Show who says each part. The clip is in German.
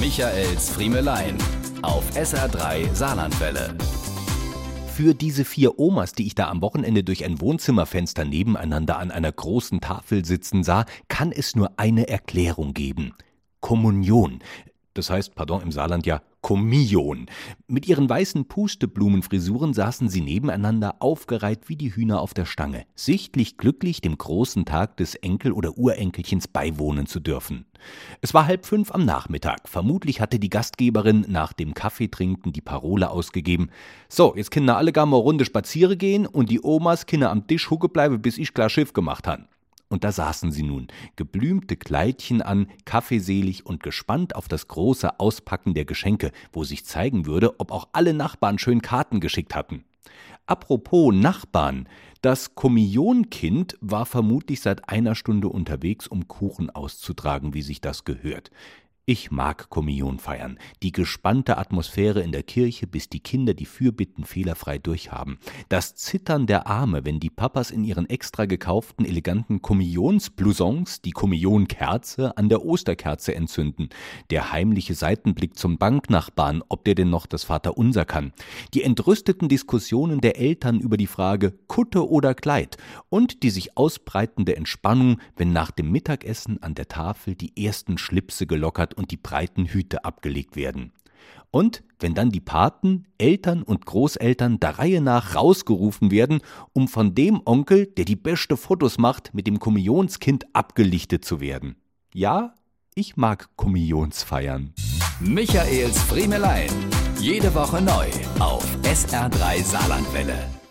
Speaker 1: Michaels Friemelein auf SR3 Saarlandwelle.
Speaker 2: Für diese vier Omas, die ich da am Wochenende durch ein Wohnzimmerfenster nebeneinander an einer großen Tafel sitzen sah, kann es nur eine Erklärung geben. Kommunion. Das heißt, pardon, im Saarland ja Kommunion. Mit ihren weißen Pusteblumenfrisuren saßen sie nebeneinander, aufgereiht wie die Hühner auf der Stange, sichtlich glücklich, dem großen Tag des Enkel- oder Urenkelchens beiwohnen zu dürfen. Es war halb fünf am Nachmittag. Vermutlich hatte die Gastgeberin nach dem Kaffeetrinken die Parole ausgegeben. So, jetzt können alle gar mal Runde spazieren gehen und die Omas können am Tisch hucke bleiben, bis ich klar Schiff gemacht han. Und da saßen sie nun, geblümte Kleidchen an, kaffeeselig und gespannt auf das große Auspacken der Geschenke, wo sich zeigen würde, ob auch alle Nachbarn schön Karten geschickt hatten. Apropos Nachbarn, das Kommionkind war vermutlich seit einer Stunde unterwegs, um Kuchen auszutragen, wie sich das gehört. Ich mag Kommunion feiern. Die gespannte Atmosphäre in der Kirche, bis die Kinder die Fürbitten fehlerfrei durchhaben. Das Zittern der Arme, wenn die Papas in ihren extra gekauften eleganten Kommunionsblousons die Kommunionkerze an der Osterkerze entzünden. Der heimliche Seitenblick zum Banknachbarn, ob der denn noch das Vaterunser kann. Die entrüsteten Diskussionen der Eltern über die Frage Kutte oder Kleid. Und die sich ausbreitende Entspannung, wenn nach dem Mittagessen an der Tafel die ersten Schlipse gelockert und die breiten Hüte abgelegt werden. Und wenn dann die Paten, Eltern und Großeltern der Reihe nach rausgerufen werden, um von dem Onkel, der die beste Fotos macht, mit dem Kommunionskind abgelichtet zu werden. Ja, ich mag Kommunionsfeiern.
Speaker 1: Michaels Friemelein. Jede Woche neu auf SR3 Saarlandwelle.